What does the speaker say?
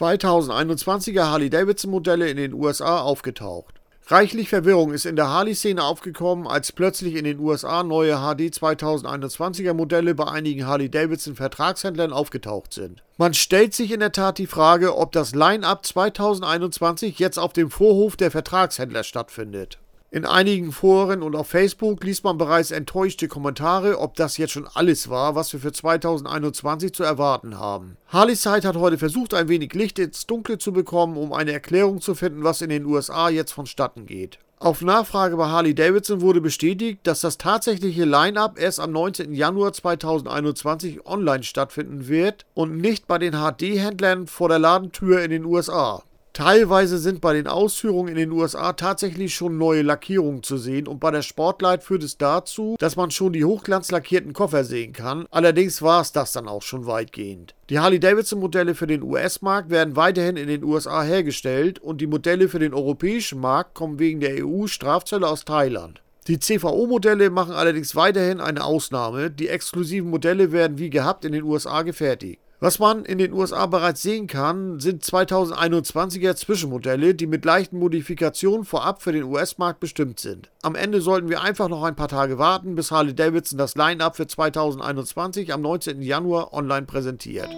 2021er Harley-Davidson-Modelle in den USA aufgetaucht. Reichlich Verwirrung ist in der Harley-Szene aufgekommen, als plötzlich in den USA neue HD 2021er Modelle bei einigen Harley-Davidson-Vertragshändlern aufgetaucht sind. Man stellt sich in der Tat die Frage, ob das Line-Up 2021 jetzt auf dem Vorhof der Vertragshändler stattfindet. In einigen Foren und auf Facebook liest man bereits enttäuschte Kommentare, ob das jetzt schon alles war, was wir für 2021 zu erwarten haben. Harleyside hat heute versucht, ein wenig Licht ins Dunkle zu bekommen, um eine Erklärung zu finden, was in den USA jetzt vonstatten geht. Auf Nachfrage bei Harley Davidson wurde bestätigt, dass das tatsächliche Line-up erst am 19. Januar 2021 online stattfinden wird und nicht bei den HD-Händlern vor der Ladentür in den USA. Teilweise sind bei den Ausführungen in den USA tatsächlich schon neue Lackierungen zu sehen und bei der Sportlight führt es dazu, dass man schon die hochglanzlackierten Koffer sehen kann. Allerdings war es das dann auch schon weitgehend. Die Harley-Davidson-Modelle für den US-Markt werden weiterhin in den USA hergestellt und die Modelle für den europäischen Markt kommen wegen der EU-Strafzölle aus Thailand. Die CVO-Modelle machen allerdings weiterhin eine Ausnahme. Die exklusiven Modelle werden wie gehabt in den USA gefertigt. Was man in den USA bereits sehen kann, sind 2021er Zwischenmodelle, die mit leichten Modifikationen vorab für den US-Markt bestimmt sind. Am Ende sollten wir einfach noch ein paar Tage warten, bis Harley Davidson das Line-up für 2021 am 19. Januar online präsentiert.